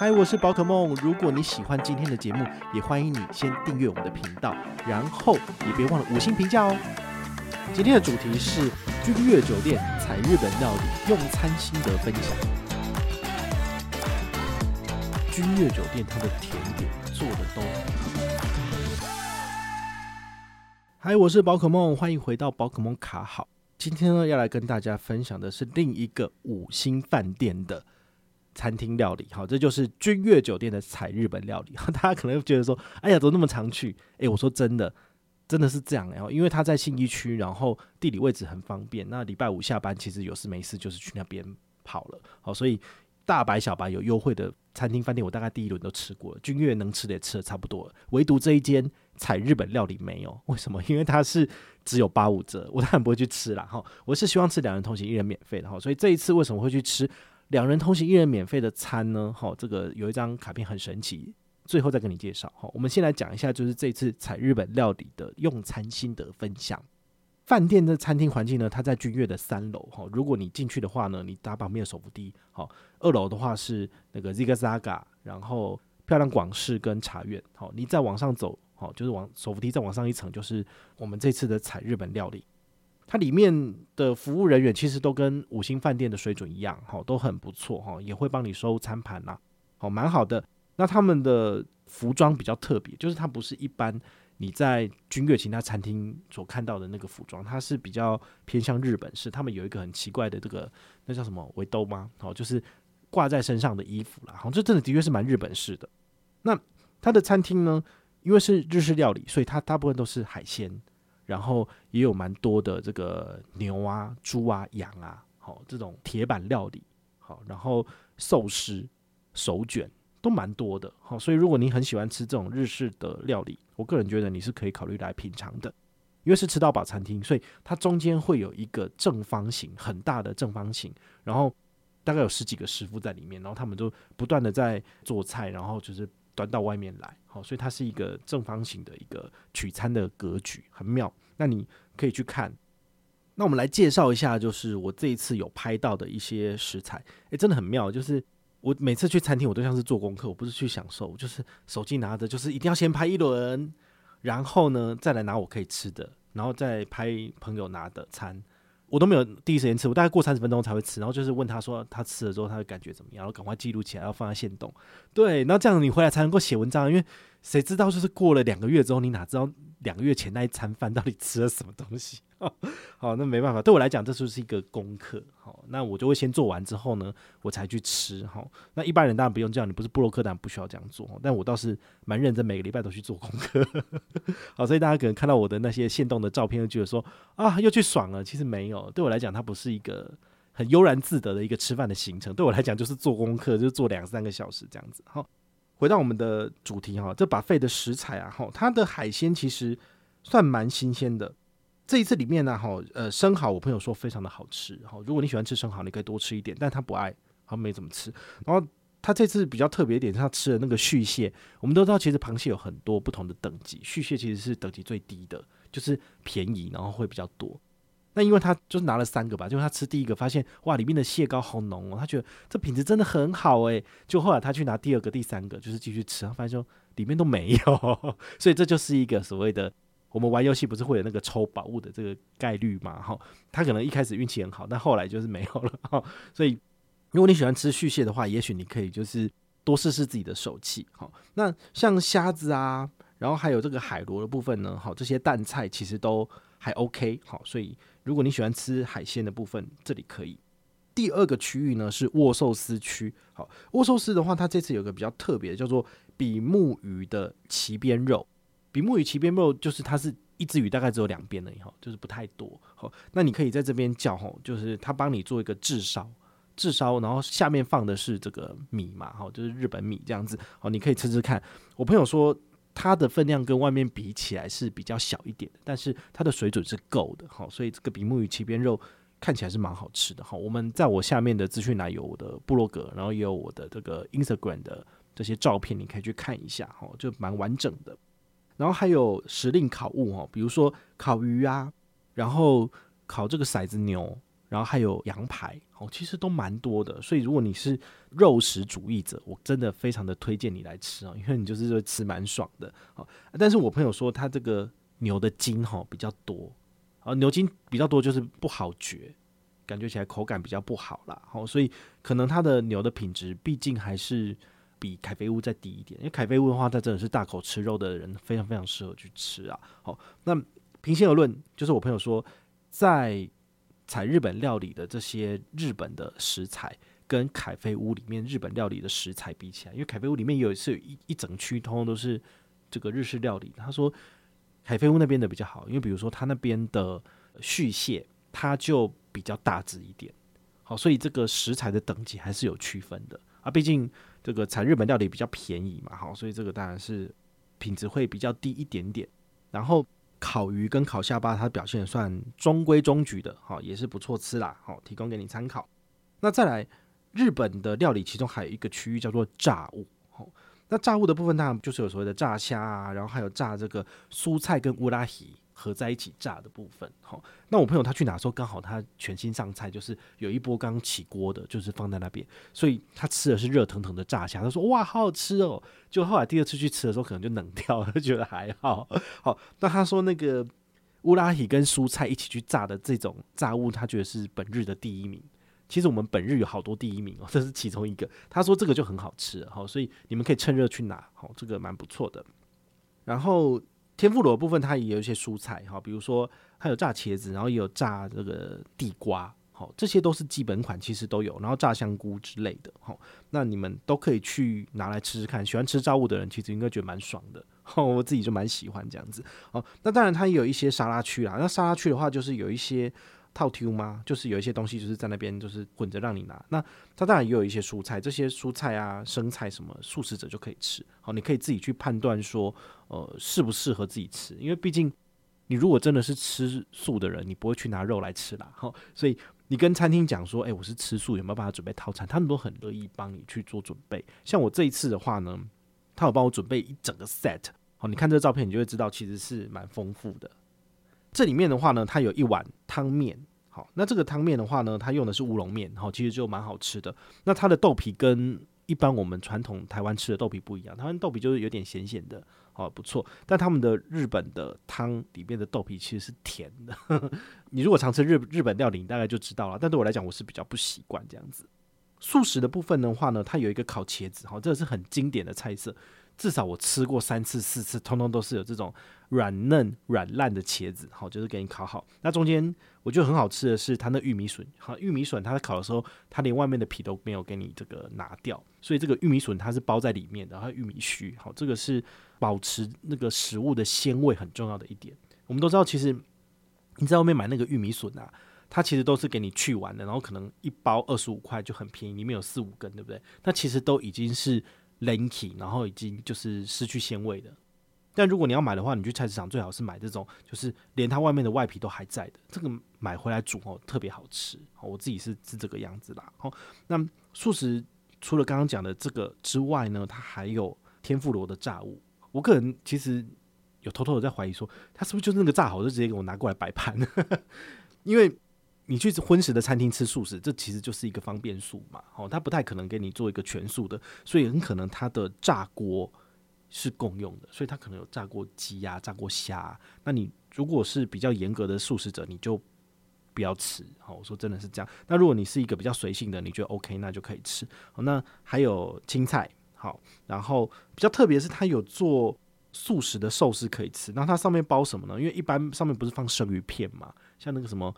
嗨，我是宝可梦。如果你喜欢今天的节目，也欢迎你先订阅我们的频道，然后也别忘了五星评价哦。今天的主题是君悦酒店采日本料理用餐心得分享。君悦酒店它的甜点做的都。嗨，我是宝可梦，欢迎回到宝可梦卡好。今天呢，要来跟大家分享的是另一个五星饭店的。餐厅料理，好，这就是君悦酒店的采日本料理。大家可能觉得说，哎呀，怎么那么常去？哎，我说真的，真的是这样。然后，因为他在信义区，然后地理位置很方便。那礼拜五下班，其实有事没事就是去那边跑了。好，所以大白小白有优惠的餐厅饭店，我大概第一轮都吃过了。君悦能吃的也吃的差不多了，唯独这一间采日本料理没有。为什么？因为它是只有八五折，我当然不会去吃啦。哈，我是希望吃两人同行一人免费的哈。所以这一次为什么会去吃？两人同行一人免费的餐呢？好，这个有一张卡片很神奇，最后再跟你介绍。好，我们先来讲一下，就是这次采日本料理的用餐心得分享。饭店的餐厅环境呢，它在君悦的三楼。哈，如果你进去的话呢，你搭旁边的手扶梯。好，二楼的话是那个 Zigzaga，然后漂亮广式跟茶园。好，你再往上走，好，就是往手扶梯再往上一层，就是我们这次的采日本料理。它里面的服务人员其实都跟五星饭店的水准一样，哈，都很不错，哈，也会帮你收餐盘呐，好，蛮好的。那他们的服装比较特别，就是它不是一般你在君悦其他餐厅所看到的那个服装，它是比较偏向日本式。他们有一个很奇怪的这个，那叫什么围兜吗？好，就是挂在身上的衣服啦。好，这真的的确是蛮日本式的。那它的餐厅呢，因为是日式料理，所以它大部分都是海鲜。然后也有蛮多的这个牛啊、猪啊、羊啊，好，这种铁板料理，好，然后寿司、手卷都蛮多的，好，所以如果你很喜欢吃这种日式的料理，我个人觉得你是可以考虑来品尝的，因为是吃到饱餐厅，所以它中间会有一个正方形很大的正方形，然后大概有十几个师傅在里面，然后他们就不断的在做菜，然后就是。端到外面来，好，所以它是一个正方形的一个取餐的格局，很妙。那你可以去看。那我们来介绍一下，就是我这一次有拍到的一些食材，诶，真的很妙。就是我每次去餐厅，我都像是做功课，我不是去享受，就是手机拿着，就是一定要先拍一轮，然后呢再来拿我可以吃的，然后再拍朋友拿的餐。我都没有第一时间吃，我大概过三十分钟才会吃，然后就是问他说他吃了之后他的感觉怎么样，然后赶快记录起来，要放在线动。对，那这样你回来才能够写文章，因为谁知道就是过了两个月之后，你哪知道？两个月前那一餐饭到底吃了什么东西？好，那没办法，对我来讲，这就是一个功课。好，那我就会先做完之后呢，我才去吃。好，那一般人当然不用这样，你不是部落客，当然不需要这样做。但我倒是蛮认真，每个礼拜都去做功课。好，所以大家可能看到我的那些现动的照片，就觉得说啊，又去爽了。其实没有，对我来讲，它不是一个很悠然自得的一个吃饭的行程。对我来讲，就是做功课，就是做两三个小时这样子。好。回到我们的主题哈，这 buffet 的食材啊哈，它的海鲜其实算蛮新鲜的。这一次里面呢哈，呃，生蚝我朋友说非常的好吃哈。如果你喜欢吃生蚝，你可以多吃一点，但他不爱，他没怎么吃。然后他这次比较特别一点，他吃的那个续蟹。我们都知道，其实螃蟹有很多不同的等级，续蟹其实是等级最低的，就是便宜，然后会比较多。那因为他就是拿了三个吧，就是他吃第一个发现哇，里面的蟹膏好浓哦，他觉得这品质真的很好诶。就后来他去拿第二个、第三个，就是继续吃，他发现说里面都没有，所以这就是一个所谓的我们玩游戏不是会有那个抽宝物的这个概率嘛？哈，他可能一开始运气很好，但后来就是没有了哈。所以如果你喜欢吃续蟹的话，也许你可以就是多试试自己的手气。好，那像虾子啊，然后还有这个海螺的部分呢，好，这些淡菜其实都还 OK。好，所以。如果你喜欢吃海鲜的部分，这里可以。第二个区域呢是握寿司区。好，握寿司的话，它这次有个比较特别的，叫做比目鱼的鳍边肉。比目鱼鳍边肉就是它是一只鱼，大概只有两边的，以后就是不太多。好，那你可以在这边叫吼，就是他帮你做一个炙烧，炙烧，然后下面放的是这个米嘛，哈，就是日本米这样子，好，你可以吃吃看。我朋友说它的分量跟外面比起来是比较小一点的，但是它的水准是够的，哈，所以这个比目鱼鳍边肉看起来是蛮好吃的，哈。我们在我下面的资讯栏有我的部落格，然后也有我的这个 Instagram 的这些照片，你可以去看一下，哈，就蛮完整的。然后还有时令烤物，哦，比如说烤鱼啊，然后烤这个骰子牛。然后还有羊排，哦，其实都蛮多的。所以如果你是肉食主义者，我真的非常的推荐你来吃哦，因为你就是会吃蛮爽的。哦，但是我朋友说他这个牛的筋哈比较多，啊，牛筋比较多就是不好嚼，感觉起来口感比较不好啦。哦，所以可能它的牛的品质毕竟还是比凯菲屋再低一点。因为凯菲屋的话，它真的是大口吃肉的人非常非常适合去吃啊。好，那平心而论，就是我朋友说在。采日本料理的这些日本的食材，跟凯菲屋里面日本料理的食材比起来，因为凯菲屋里面有是有一一整区，通通都是这个日式料理。他说凯菲屋那边的比较好，因为比如说他那边的续蟹，它就比较大只一点。好，所以这个食材的等级还是有区分的啊。毕竟这个产日本料理比较便宜嘛，好，所以这个当然是品质会比较低一点点。然后。烤鱼跟烤下巴，它表现算中规中矩的，哈，也是不错吃啦，好，提供给你参考。那再来，日本的料理其中还有一个区域叫做炸物，好，那炸物的部分当然就是有所谓的炸虾啊，然后还有炸这个蔬菜跟乌拉希。合在一起炸的部分，好，那我朋友他去拿的时候，刚好他全新上菜，就是有一波刚起锅的，就是放在那边，所以他吃的是热腾腾的炸虾，他说哇，好好吃哦。就后来第二次去吃的时候，可能就冷掉了，觉得还好。好，那他说那个乌拉希跟蔬菜一起去炸的这种炸物，他觉得是本日的第一名。其实我们本日有好多第一名哦，这是其中一个。他说这个就很好吃，好，所以你们可以趁热去拿，好，这个蛮不错的。然后。天妇罗部分，它也有一些蔬菜，哈，比如说它有炸茄子，然后也有炸这个地瓜，好，这些都是基本款，其实都有，然后炸香菇之类的，好，那你们都可以去拿来吃吃看。喜欢吃炸物的人，其实应该觉得蛮爽的，我自己就蛮喜欢这样子，好，那当然它也有一些沙拉区啦，那沙拉区的话，就是有一些。套 Q 吗？就是有一些东西就是在那边，就是混着让你拿。那它当然也有一些蔬菜，这些蔬菜啊、生菜什么，素食者就可以吃。好，你可以自己去判断说，呃，适不适合自己吃。因为毕竟你如果真的是吃素的人，你不会去拿肉来吃啦。好，所以你跟餐厅讲说，诶、我是吃素，有没有办法准备套餐？他们都很乐意帮你去做准备。像我这一次的话呢，他有帮我准备一整个 set。好，你看这个照片，你就会知道其实是蛮丰富的。这里面的话呢，它有一碗汤面，好，那这个汤面的话呢，它用的是乌龙面，好，其实就蛮好吃的。那它的豆皮跟一般我们传统台湾吃的豆皮不一样，台湾豆皮就是有点咸咸的，好，不错。但他们的日本的汤里面的豆皮其实是甜的。你如果常吃日日本料理，你大概就知道了。但对我来讲，我是比较不习惯这样子。素食的部分的话呢，它有一个烤茄子，好，这个是很经典的菜色。至少我吃过三次四次，通通都是有这种软嫩软烂的茄子，好，就是给你烤好。那中间我觉得很好吃的是它那玉米笋，好，玉米笋它在烤的时候，它连外面的皮都没有给你这个拿掉，所以这个玉米笋它是包在里面的，然后玉米须，好，这个是保持那个食物的鲜味很重要的一点。我们都知道，其实你在外面买那个玉米笋啊，它其实都是给你去完的，然后可能一包二十五块就很便宜，里面有四五根，对不对？那其实都已经是。Lanky，然后已经就是失去鲜味的。但如果你要买的话，你去菜市场最好是买这种，就是连它外面的外皮都还在的。这个买回来煮哦，特别好吃。我自己是是这个样子啦。好，那素食除了刚刚讲的这个之外呢，它还有天妇罗的炸物。我个人其实有偷偷的在怀疑说，它是不是就是那个炸好就直接给我拿过来摆盘？因为。你去荤食的餐厅吃素食，这其实就是一个方便素嘛，哦，他不太可能给你做一个全素的，所以很可能它的炸锅是共用的，所以它可能有炸过鸡呀、炸过虾。那你如果是比较严格的素食者，你就不要吃。好，我说真的是这样。那如果你是一个比较随性的，你觉得 OK，那就可以吃。好，那还有青菜，好，然后比较特别是它有做素食的寿司可以吃。那它上面包什么呢？因为一般上面不是放生鱼片嘛，像那个什么。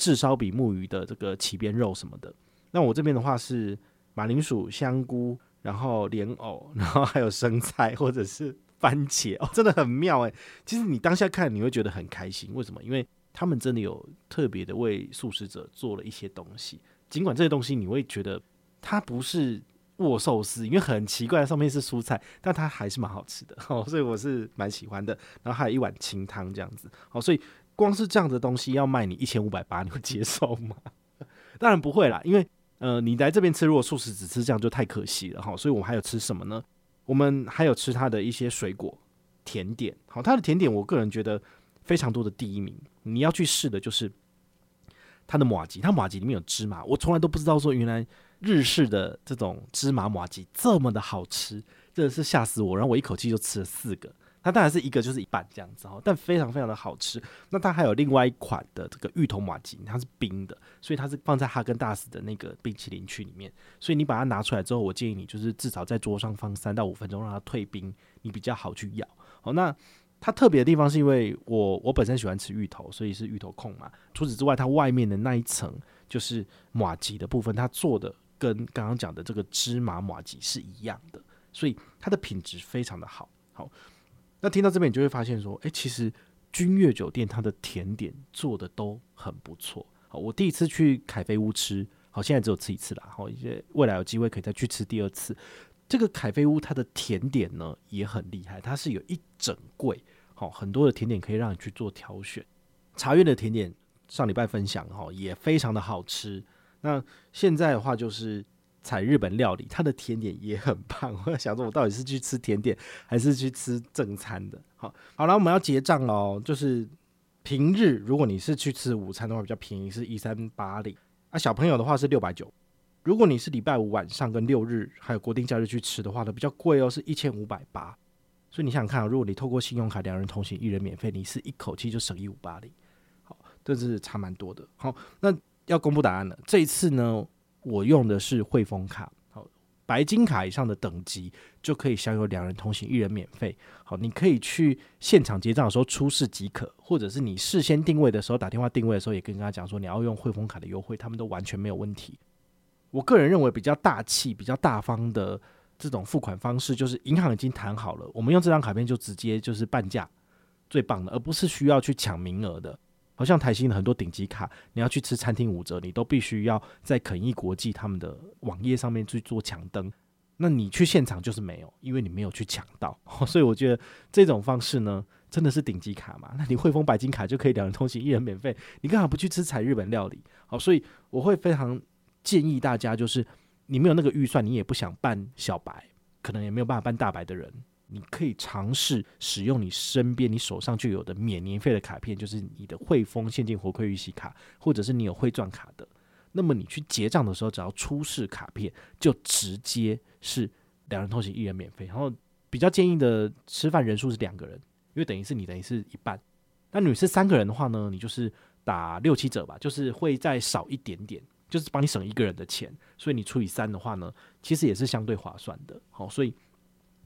炙烧比目鱼的这个起边肉什么的，那我这边的话是马铃薯、香菇，然后莲藕，然后还有生菜或者是番茄哦，真的很妙诶。其实你当下看你会觉得很开心，为什么？因为他们真的有特别的为素食者做了一些东西，尽管这些东西你会觉得它不是握寿司，因为很奇怪，上面是蔬菜，但它还是蛮好吃的哦，所以我是蛮喜欢的。然后还有一碗清汤这样子，好，所以光是这样的东西要卖你一千五百八，你会接受吗？当然不会啦，因为呃，你来这边吃，如果素食只吃这样就太可惜了哈。所以我们还有吃什么呢？我们还有吃它的一些水果甜点，好，它的甜点我个人觉得非常多的第一名，你要去试的就是它的麻糬，它麻糬里面有芝麻，我从来都不知道说原来日式的这种芝麻麻糬这么的好吃，真的是吓死我，然后我一口气就吃了四个。它当然是一个就是一半这样子哈，但非常非常的好吃。那它还有另外一款的这个芋头马吉，它是冰的，所以它是放在哈根达斯的那个冰淇淋区里面。所以你把它拿出来之后，我建议你就是至少在桌上放三到五分钟，让它退冰，你比较好去咬。好，那它特别的地方是因为我我本身喜欢吃芋头，所以是芋头控嘛。除此之外，它外面的那一层就是马吉的部分，它做的跟刚刚讲的这个芝麻马吉是一样的，所以它的品质非常的好。好。那听到这边，你就会发现说，诶，其实君悦酒店它的甜点做的都很不错。好，我第一次去凯菲屋吃，好，现在只有吃一次啦。好，一些未来有机会可以再去吃第二次。这个凯菲屋它的甜点呢也很厉害，它是有一整柜，好，很多的甜点可以让你去做挑选。茶苑的甜点上礼拜分享哈，也非常的好吃。那现在的话就是。采日本料理，它的甜点也很棒。我在想说，我到底是去吃甜点，还是去吃正餐的？好，好了，我们要结账喽。就是平日，如果你是去吃午餐的话，比较便宜，是一三八零啊。小朋友的话是六百九。如果你是礼拜五晚上跟六日还有国定假日去吃的话呢，比较贵哦，是一千五百八。所以你想想看啊，如果你透过信用卡两人同行一人免费，你是一口气就省一五八零。好，这是差蛮多的。好，那要公布答案了。这一次呢？我用的是汇丰卡，好，白金卡以上的等级就可以享有两人同行一人免费。好，你可以去现场结账的时候出示即可，或者是你事先定位的时候打电话定位的时候，也跟他讲说你要用汇丰卡的优惠，他们都完全没有问题。我个人认为比较大气、比较大方的这种付款方式，就是银行已经谈好了，我们用这张卡片就直接就是半价，最棒的，而不是需要去抢名额的。好像台新的很多顶级卡，你要去吃餐厅五折，你都必须要在肯义国际他们的网页上面去做抢登。那你去现场就是没有，因为你没有去抢到。所以我觉得这种方式呢，真的是顶级卡嘛？那你汇丰白金卡就可以两人通行一人免费，你干嘛不去吃采日本料理？好，所以我会非常建议大家，就是你没有那个预算，你也不想办小白，可能也没有办法办大白的人。你可以尝试使用你身边、你手上就有的免年费的卡片，就是你的汇丰现金回馈预习卡，或者是你有汇赚卡的。那么你去结账的时候，只要出示卡片，就直接是两人同行一人免费。然后比较建议的吃饭人数是两个人，因为等于是你等于是一半。那你是三个人的话呢，你就是打六七折吧，就是会再少一点点，就是帮你省一个人的钱。所以你除以三的话呢，其实也是相对划算的。好，所以。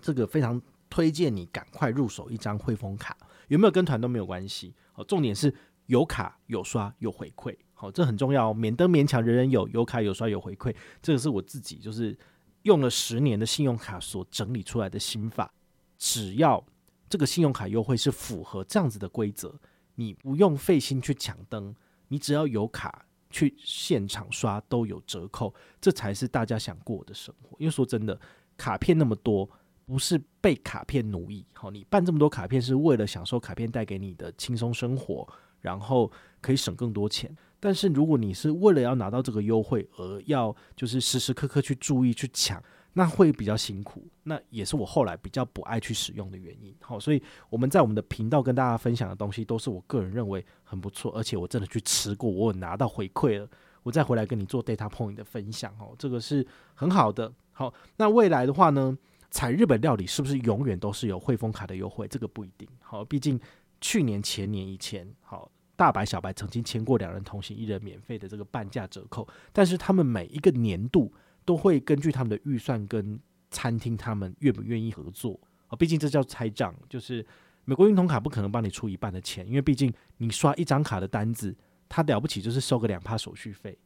这个非常推荐你赶快入手一张汇丰卡，有没有跟团都没有关系。好，重点是有卡有刷有回馈，好，这很重要，免得勉强人人有，有卡有刷有回馈。这个是我自己就是用了十年的信用卡所整理出来的心法。只要这个信用卡优惠是符合这样子的规则，你不用费心去抢登，你只要有卡去现场刷都有折扣，这才是大家想过的生活。因为说真的，卡片那么多。不是被卡片奴役，好，你办这么多卡片是为了享受卡片带给你的轻松生活，然后可以省更多钱。但是如果你是为了要拿到这个优惠而要就是时时刻刻去注意去抢，那会比较辛苦。那也是我后来比较不爱去使用的原因。好，所以我们在我们的频道跟大家分享的东西都是我个人认为很不错，而且我真的去吃过，我有拿到回馈了，我再回来跟你做 data point 的分享。哦，这个是很好的。好，那未来的话呢？采日本料理是不是永远都是有汇丰卡的优惠？这个不一定。好，毕竟去年、前年以前，好大白、小白曾经签过两人同行一人免费的这个半价折扣，但是他们每一个年度都会根据他们的预算跟餐厅他们愿不愿意合作。啊，毕竟这叫拆账，就是美国运通卡不可能帮你出一半的钱，因为毕竟你刷一张卡的单子，他了不起就是收个两趴手续费。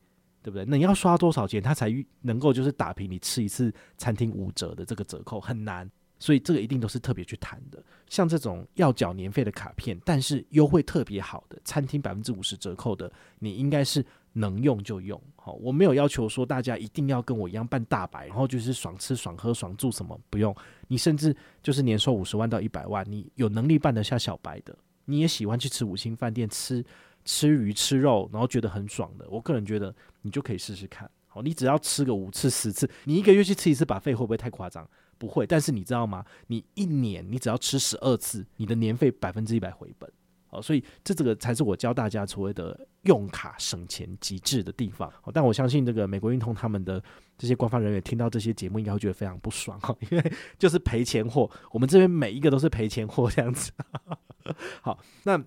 对不对？那你要刷多少钱，他才能够就是打平你吃一次餐厅五折的这个折扣？很难，所以这个一定都是特别去谈的。像这种要缴年费的卡片，但是优惠特别好的餐厅百分之五十折扣的，你应该是能用就用。好，我没有要求说大家一定要跟我一样办大白，然后就是爽吃爽喝爽住什么不用。你甚至就是年收五十万到一百万，你有能力办得下小白的，你也喜欢去吃五星饭店吃吃鱼吃肉，然后觉得很爽的。我个人觉得你就可以试试看。好，你只要吃个五次十次，你一个月去吃一次把费会不会太夸张？不会。但是你知道吗？你一年你只要吃十二次，你的年费百分之一百回本。好，所以这这个才是我教大家所谓的用卡省钱极致的地方。但我相信这个美国运通他们的这些官方人员听到这些节目，应该会觉得非常不爽哈，因为就是赔钱货。我们这边每一个都是赔钱货这样子。好，那。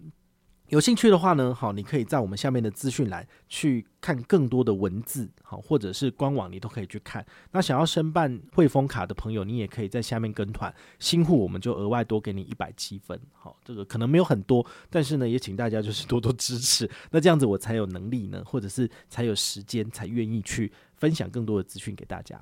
有兴趣的话呢，好，你可以在我们下面的资讯栏去看更多的文字，好，或者是官网，你都可以去看。那想要申办汇丰卡的朋友，你也可以在下面跟团，新户我们就额外多给你一百积分，好，这个可能没有很多，但是呢，也请大家就是多多支持，那这样子我才有能力呢，或者是才有时间，才愿意去分享更多的资讯给大家。